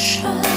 深。